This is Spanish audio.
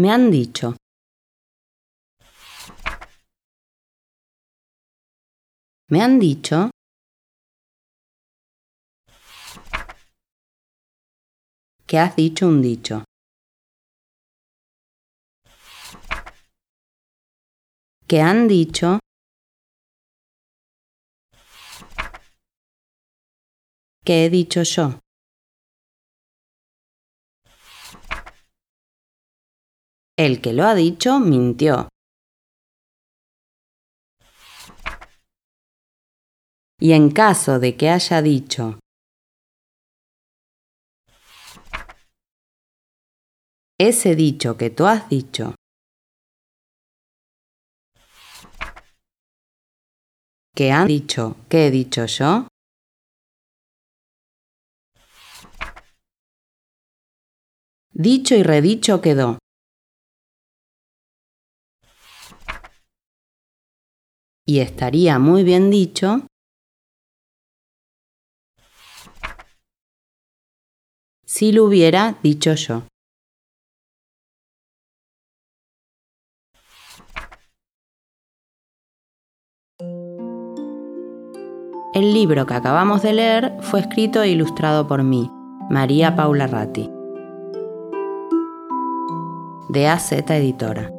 Me han dicho. Me han dicho. Que has dicho un dicho. Que han dicho. Que he dicho yo. El que lo ha dicho mintió. Y en caso de que haya dicho ese dicho que tú has dicho que han dicho que he dicho yo dicho y redicho quedó. Y estaría muy bien dicho si lo hubiera dicho yo. El libro que acabamos de leer fue escrito e ilustrado por mí, María Paula Ratti, de AZ Editora.